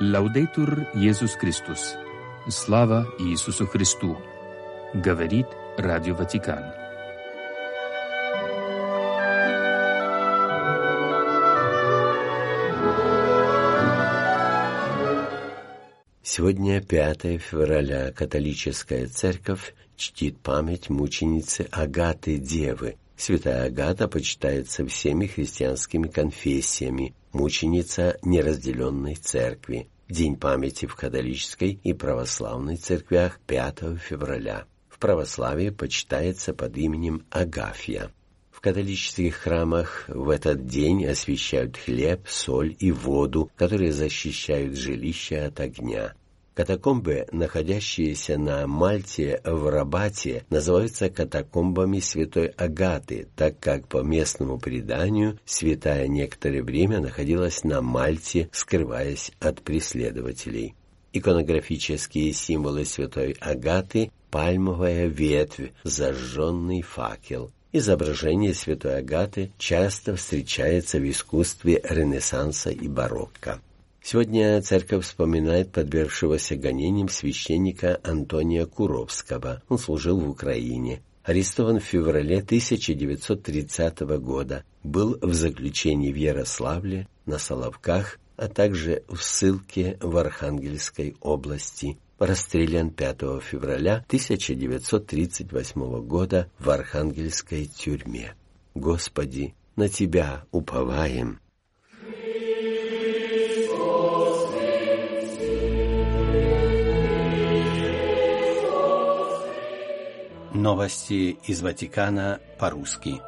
Лаудейтур Иисус Христос. Слава Иисусу Христу. Говорит Радио Ватикан. Сегодня 5 февраля. Католическая церковь чтит память мученицы Агаты Девы. Святая Агата почитается всеми христианскими конфессиями, мученица неразделенной церкви. День памяти в католической и православной церквях 5 февраля. В православии почитается под именем Агафья. В католических храмах в этот день освещают хлеб, соль и воду, которые защищают жилище от огня. Катакомбы, находящиеся на Мальте в Рабате, называются катакомбами святой Агаты, так как по местному преданию святая некоторое время находилась на Мальте, скрываясь от преследователей. Иконографические символы святой Агаты – пальмовая ветвь, зажженный факел. Изображение святой Агаты часто встречается в искусстве Ренессанса и барокко. Сегодня церковь вспоминает подвергшегося гонениям священника Антония Куровского. Он служил в Украине. Арестован в феврале 1930 года. Был в заключении в Ярославле, на Соловках, а также в ссылке в Архангельской области. Расстрелян 5 февраля 1938 года в Архангельской тюрьме. Господи, на Тебя уповаем. Новости из Ватикана по-русски.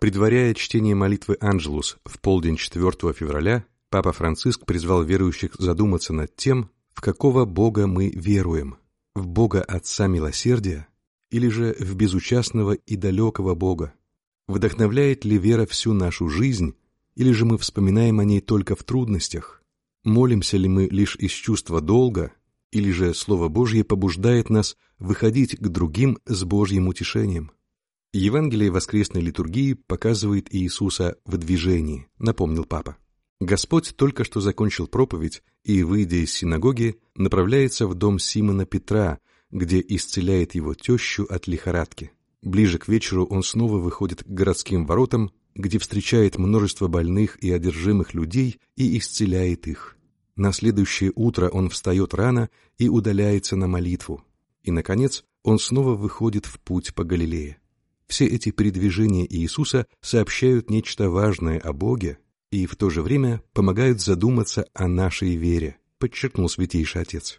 Предваряя чтение молитвы «Анджелус» в полдень 4 февраля, Папа Франциск призвал верующих задуматься над тем, в какого Бога мы веруем – в Бога Отца Милосердия или же в безучастного и далекого Бога? Вдохновляет ли вера всю нашу жизнь или же мы вспоминаем о ней только в трудностях? Молимся ли мы лишь из чувства долга, или же Слово Божье побуждает нас выходить к другим с Божьим утешением? Евангелие воскресной литургии показывает Иисуса в движении, напомнил Папа. Господь только что закончил проповедь и, выйдя из синагоги, направляется в дом Симона Петра, где исцеляет его тещу от лихорадки. Ближе к вечеру он снова выходит к городским воротам, где встречает множество больных и одержимых людей и исцеляет их. На следующее утро он встает рано и удаляется на молитву. И, наконец, он снова выходит в путь по Галилее. Все эти передвижения Иисуса сообщают нечто важное о Боге и в то же время помогают задуматься о нашей вере, подчеркнул Святейший Отец.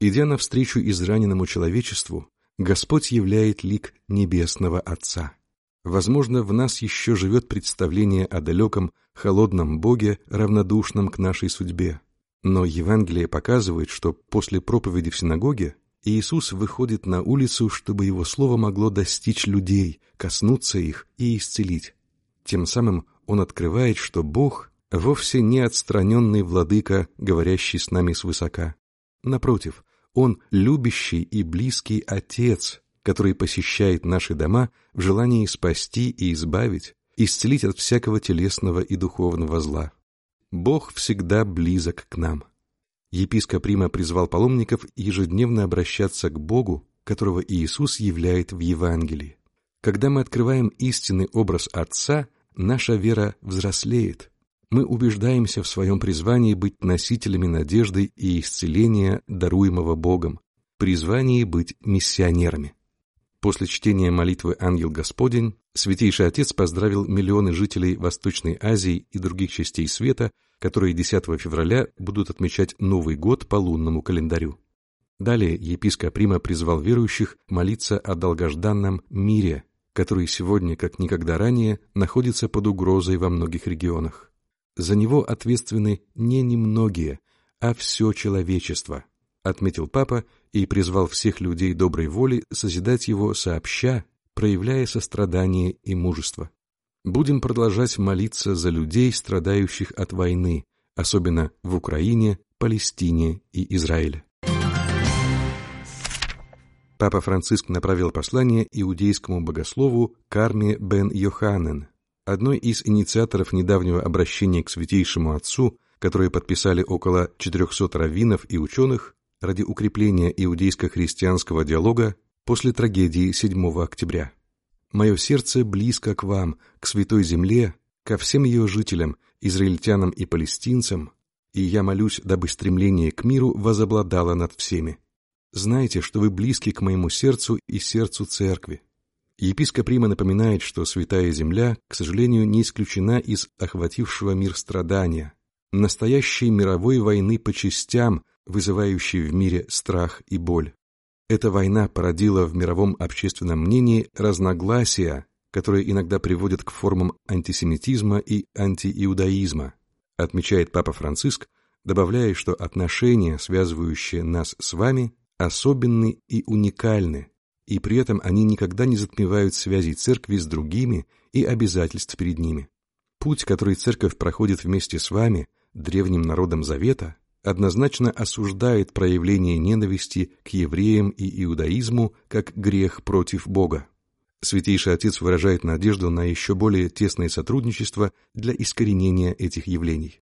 Идя навстречу израненному человечеству, Господь являет лик Небесного Отца. Возможно, в нас еще живет представление о далеком, холодном Боге, равнодушном к нашей судьбе. Но Евангелие показывает, что после проповеди в синагоге Иисус выходит на улицу, чтобы его слово могло достичь людей, коснуться их и исцелить. Тем самым он открывает, что Бог вовсе не отстраненный владыка, говорящий с нами свысока. Напротив, он любящий и близкий Отец, который посещает наши дома в желании спасти и избавить, исцелить от всякого телесного и духовного зла. Бог всегда близок к нам. Епископ Рима призвал паломников ежедневно обращаться к Богу, которого Иисус являет в Евангелии. Когда мы открываем истинный образ Отца, наша вера взрослеет. Мы убеждаемся в своем призвании быть носителями надежды и исцеления, даруемого Богом, призвании быть миссионерами. После чтения молитвы «Ангел Господень» Святейший Отец поздравил миллионы жителей Восточной Азии и других частей света, которые 10 февраля будут отмечать Новый год по лунному календарю. Далее епископ Прима призвал верующих молиться о долгожданном мире, который сегодня, как никогда ранее, находится под угрозой во многих регионах. За него ответственны не немногие, а все человечество – отметил папа и призвал всех людей доброй воли созидать его сообща, проявляя сострадание и мужество. Будем продолжать молиться за людей, страдающих от войны, особенно в Украине, Палестине и Израиле. Папа Франциск направил послание иудейскому богослову Карме бен Йоханнен, одной из инициаторов недавнего обращения к Святейшему Отцу, которое подписали около 400 раввинов и ученых ради укрепления иудейско-христианского диалога после трагедии 7 октября. «Мое сердце близко к вам, к Святой Земле, ко всем ее жителям, израильтянам и палестинцам, и я молюсь, дабы стремление к миру возобладало над всеми. Знайте, что вы близки к моему сердцу и сердцу церкви. Епископ Рима напоминает, что Святая Земля, к сожалению, не исключена из охватившего мир страдания, настоящей мировой войны по частям, вызывающей в мире страх и боль. Эта война породила в мировом общественном мнении разногласия, которые иногда приводят к формам антисемитизма и антииудаизма, отмечает Папа Франциск, добавляя, что отношения, связывающие нас с вами, особенны и уникальны, и при этом они никогда не затмевают связи церкви с другими и обязательств перед ними. Путь, который церковь проходит вместе с вами, древним народом Завета, однозначно осуждает проявление ненависти к евреям и иудаизму как грех против Бога. Святейший Отец выражает надежду на еще более тесное сотрудничество для искоренения этих явлений.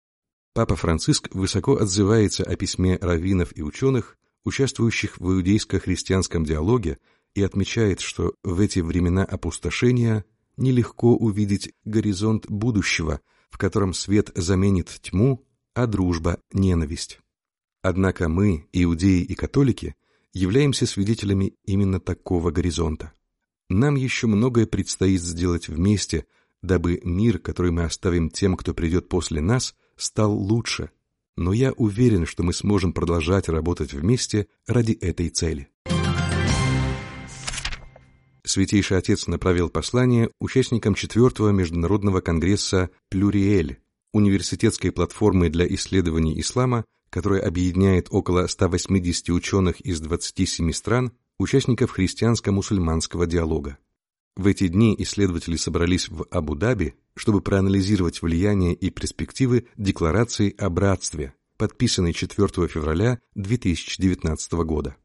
Папа Франциск высоко отзывается о письме раввинов и ученых, участвующих в иудейско-христианском диалоге, и отмечает, что в эти времена опустошения нелегко увидеть горизонт будущего, в котором свет заменит тьму, а дружба — ненависть. Однако мы, иудеи и католики, являемся свидетелями именно такого горизонта. Нам еще многое предстоит сделать вместе, дабы мир, который мы оставим тем, кто придет после нас, стал лучше. Но я уверен, что мы сможем продолжать работать вместе ради этой цели. Святейший Отец направил послание участникам четвертого международного конгресса «Плюриэль» университетской платформы для исследований ислама, которая объединяет около 180 ученых из 27 стран, участников христианско-мусульманского диалога. В эти дни исследователи собрались в Абу-Даби, чтобы проанализировать влияние и перспективы Декларации о братстве, подписанной 4 февраля 2019 года.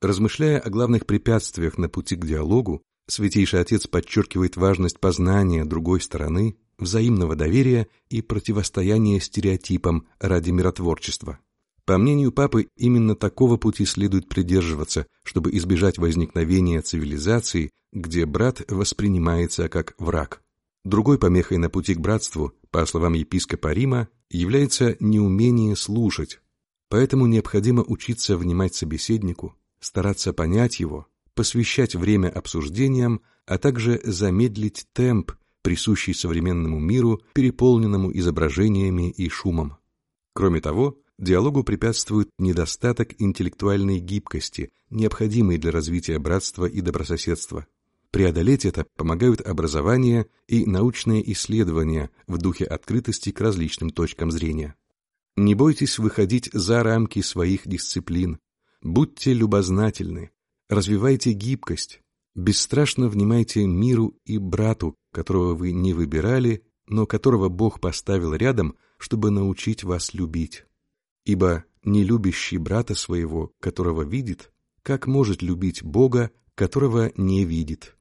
Размышляя о главных препятствиях на пути к диалогу, Святейший Отец подчеркивает важность познания другой стороны, взаимного доверия и противостояния стереотипам ради миротворчества. По мнению папы, именно такого пути следует придерживаться, чтобы избежать возникновения цивилизации, где брат воспринимается как враг. Другой помехой на пути к братству, по словам епископа Рима, является неумение слушать. Поэтому необходимо учиться внимать собеседнику, стараться понять его, посвящать время обсуждениям, а также замедлить темп, присущий современному миру, переполненному изображениями и шумом. Кроме того, диалогу препятствует недостаток интеллектуальной гибкости, необходимой для развития братства и добрососедства. Преодолеть это помогают образование и научные исследования в духе открытости к различным точкам зрения. Не бойтесь выходить за рамки своих дисциплин. Будьте любознательны, развивайте гибкость, бесстрашно внимайте миру и брату, которого вы не выбирали, но которого Бог поставил рядом, чтобы научить вас любить. Ибо не любящий брата своего, которого видит, как может любить Бога, которого не видит?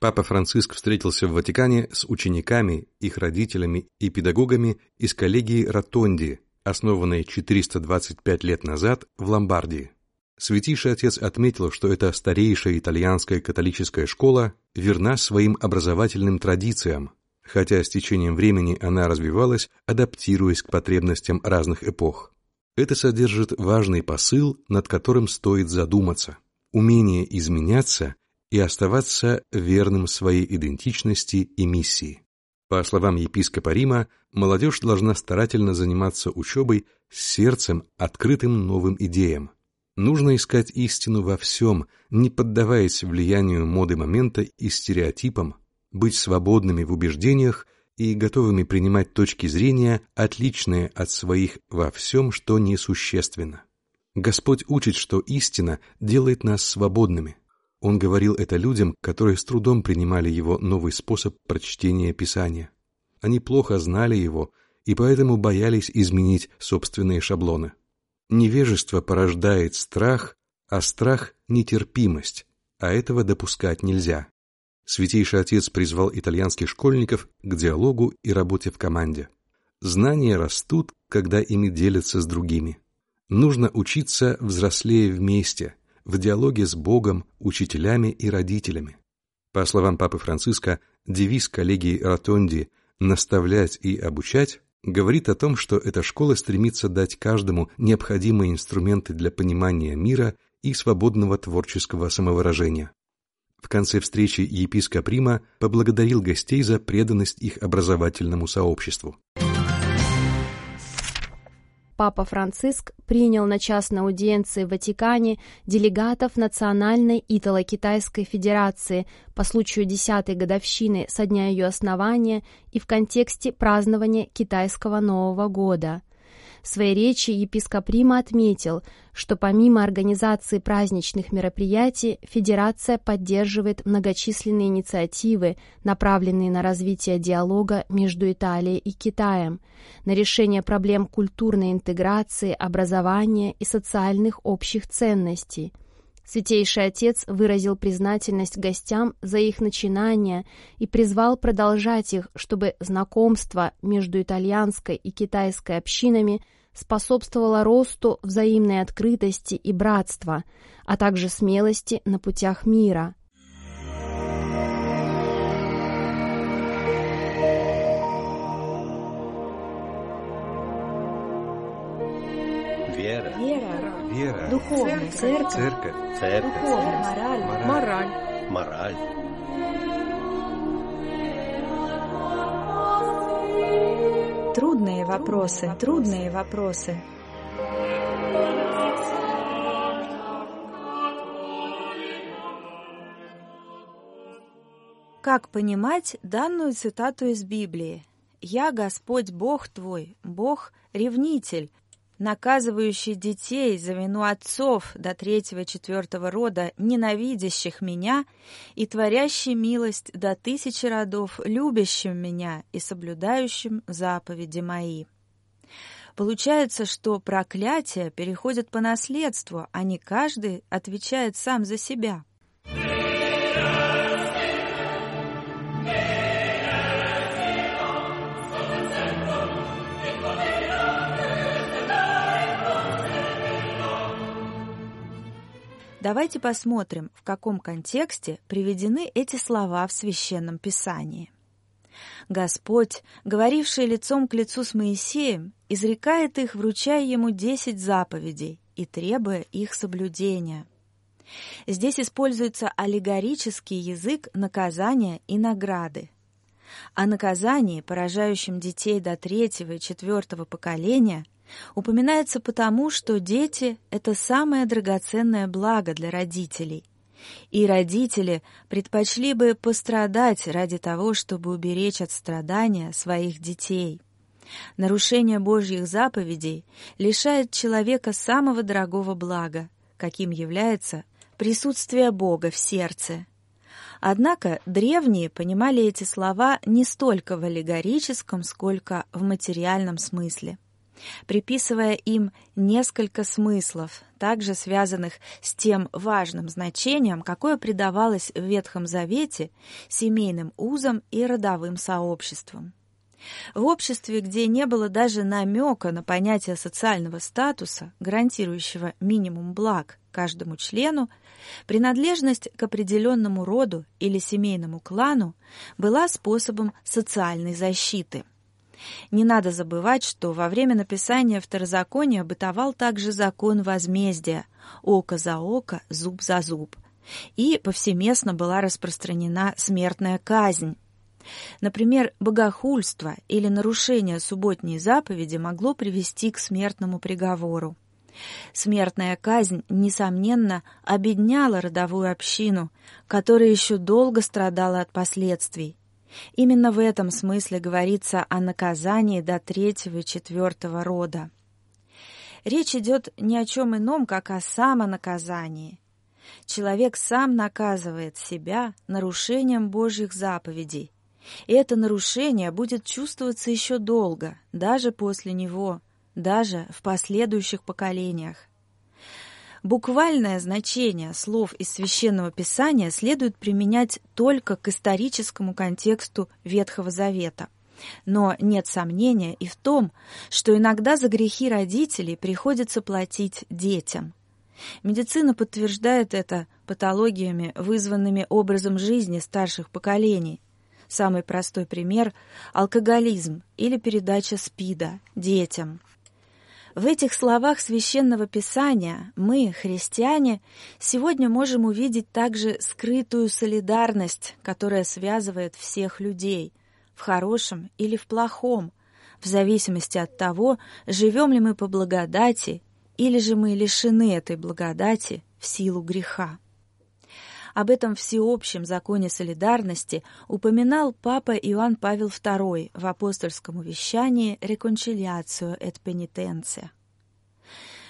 Папа Франциск встретился в Ватикане с учениками, их родителями и педагогами из коллегии Ротонди, основанной 425 лет назад в Ломбардии. Святейший Отец отметил, что эта старейшая итальянская католическая школа верна своим образовательным традициям, хотя с течением времени она развивалась, адаптируясь к потребностям разных эпох. Это содержит важный посыл, над которым стоит задуматься. Умение изменяться и оставаться верным своей идентичности и миссии. По словам епископа Рима, молодежь должна старательно заниматься учебой с сердцем, открытым новым идеям. Нужно искать истину во всем, не поддаваясь влиянию моды момента и стереотипам, быть свободными в убеждениях и готовыми принимать точки зрения, отличные от своих во всем, что несущественно. Господь учит, что истина делает нас свободными. Он говорил это людям, которые с трудом принимали его новый способ прочтения Писания. Они плохо знали его и поэтому боялись изменить собственные шаблоны. Невежество порождает страх, а страх – нетерпимость, а этого допускать нельзя. Святейший Отец призвал итальянских школьников к диалогу и работе в команде. Знания растут, когда ими делятся с другими. Нужно учиться взрослее вместе, в диалоге с Богом, учителями и родителями. По словам Папы Франциска, девиз коллегии Ротонди «наставлять и обучать» говорит о том, что эта школа стремится дать каждому необходимые инструменты для понимания мира и свободного творческого самовыражения. В конце встречи епископ Рима поблагодарил гостей за преданность их образовательному сообществу. Папа Франциск принял на частной аудиенции в Ватикане делегатов Национальной Итало-Китайской Федерации по случаю десятой годовщины со дня ее основания и в контексте празднования китайского Нового года. В своей речи епископ Рима отметил, что помимо организации праздничных мероприятий, Федерация поддерживает многочисленные инициативы, направленные на развитие диалога между Италией и Китаем, на решение проблем культурной интеграции, образования и социальных общих ценностей – Святейший Отец выразил признательность гостям за их начинания и призвал продолжать их, чтобы знакомство между итальянской и китайской общинами способствовало росту взаимной открытости и братства, а также смелости на путях мира. Вера. Вера. Вера, Духовная. Церковь. церковь, Церковь. Духовная. Мораль. Мораль. Мораль. Трудные вопросы. Трудные вопросы. Как понимать данную цитату из Библии? «Я Господь Бог твой, Бог-ревнитель, наказывающий детей за вину отцов до третьего четвертого рода, ненавидящих меня, и творящий милость до тысячи родов, любящим меня и соблюдающим заповеди мои». Получается, что проклятия переходят по наследству, а не каждый отвечает сам за себя. Давайте посмотрим, в каком контексте приведены эти слова в Священном Писании. Господь, говоривший лицом к лицу с Моисеем, изрекает их, вручая ему десять заповедей и требуя их соблюдения. Здесь используется аллегорический язык наказания и награды. О наказании, поражающем детей до третьего и четвертого поколения, упоминается потому, что дети — это самое драгоценное благо для родителей. И родители предпочли бы пострадать ради того, чтобы уберечь от страдания своих детей. Нарушение Божьих заповедей лишает человека самого дорогого блага, каким является присутствие Бога в сердце. Однако древние понимали эти слова не столько в аллегорическом, сколько в материальном смысле приписывая им несколько смыслов, также связанных с тем важным значением, какое придавалось в Ветхом Завете семейным узам и родовым сообществам. В обществе, где не было даже намека на понятие социального статуса, гарантирующего минимум благ каждому члену, принадлежность к определенному роду или семейному клану была способом социальной защиты – не надо забывать, что во время написания второзакония бытовал также закон возмездия «око за око, зуб за зуб», и повсеместно была распространена смертная казнь. Например, богохульство или нарушение субботней заповеди могло привести к смертному приговору. Смертная казнь, несомненно, обедняла родовую общину, которая еще долго страдала от последствий. Именно в этом смысле говорится о наказании до третьего и четвертого рода. Речь идет ни о чем ином, как о самонаказании. Человек сам наказывает себя нарушением Божьих заповедей, и это нарушение будет чувствоваться еще долго, даже после него, даже в последующих поколениях. Буквальное значение слов из Священного Писания следует применять только к историческому контексту Ветхого Завета. Но нет сомнения и в том, что иногда за грехи родителей приходится платить детям. Медицина подтверждает это патологиями, вызванными образом жизни старших поколений. Самый простой пример – алкоголизм или передача СПИДа детям – в этих словах священного писания мы, христиане, сегодня можем увидеть также скрытую солидарность, которая связывает всех людей, в хорошем или в плохом, в зависимости от того, живем ли мы по благодати или же мы лишены этой благодати в силу греха. Об этом всеобщем законе солидарности упоминал Папа Иоанн Павел II в апостольском увещании «Рекончилиацию et penitentia».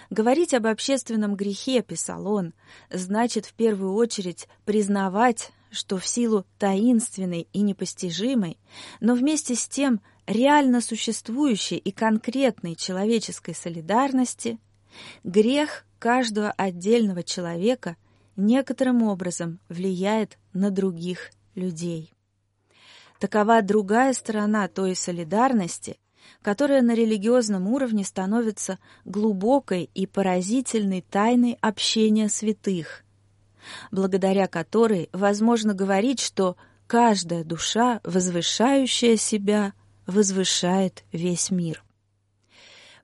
Говорить об общественном грехе, писал он, значит в первую очередь признавать, что в силу таинственной и непостижимой, но вместе с тем реально существующей и конкретной человеческой солидарности, грех каждого отдельного человека некоторым образом влияет на других людей. Такова другая сторона той солидарности, которая на религиозном уровне становится глубокой и поразительной тайной общения святых, благодаря которой возможно говорить, что каждая душа, возвышающая себя, возвышает весь мир.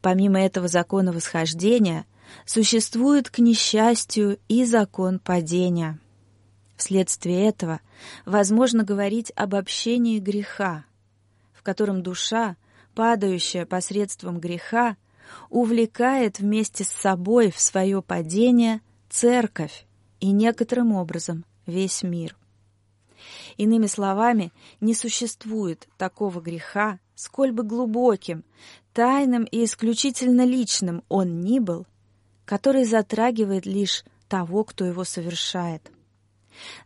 Помимо этого закона восхождения, существует, к несчастью, и закон падения. Вследствие этого возможно говорить об общении греха, в котором душа, падающая посредством греха, увлекает вместе с собой в свое падение церковь и некоторым образом весь мир. Иными словами, не существует такого греха, сколь бы глубоким, тайным и исключительно личным он ни был, который затрагивает лишь того, кто его совершает.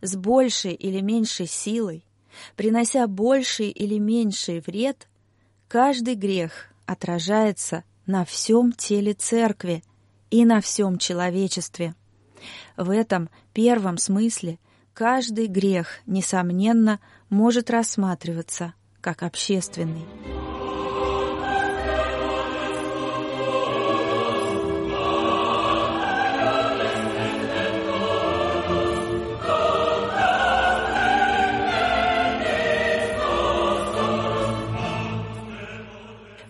С большей или меньшей силой, принося больший или меньший вред, каждый грех отражается на всем теле церкви и на всем человечестве. В этом первом смысле каждый грех, несомненно, может рассматриваться как общественный.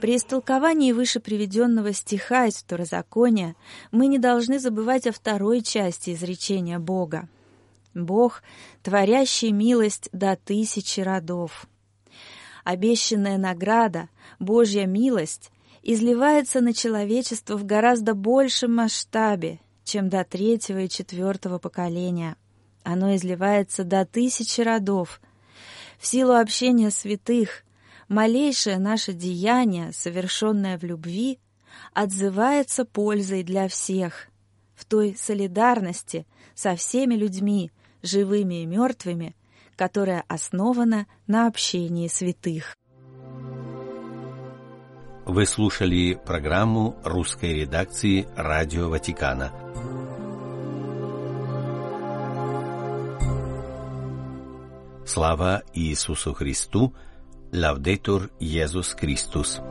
При истолковании выше приведенного стиха из Второзакония мы не должны забывать о второй части изречения Бога. Бог, творящий милость до тысячи родов. Обещанная награда, Божья милость, изливается на человечество в гораздо большем масштабе, чем до третьего и четвертого поколения. Оно изливается до тысячи родов. В силу общения святых, малейшее наше деяние, совершенное в любви, отзывается пользой для всех, в той солидарности со всеми людьми, живыми и мертвыми, которая основана на общении святых. Вы слушали программу русской редакции Радио Ватикана. Слава Иисусу Христу! Laudetur Jezus Chrystus.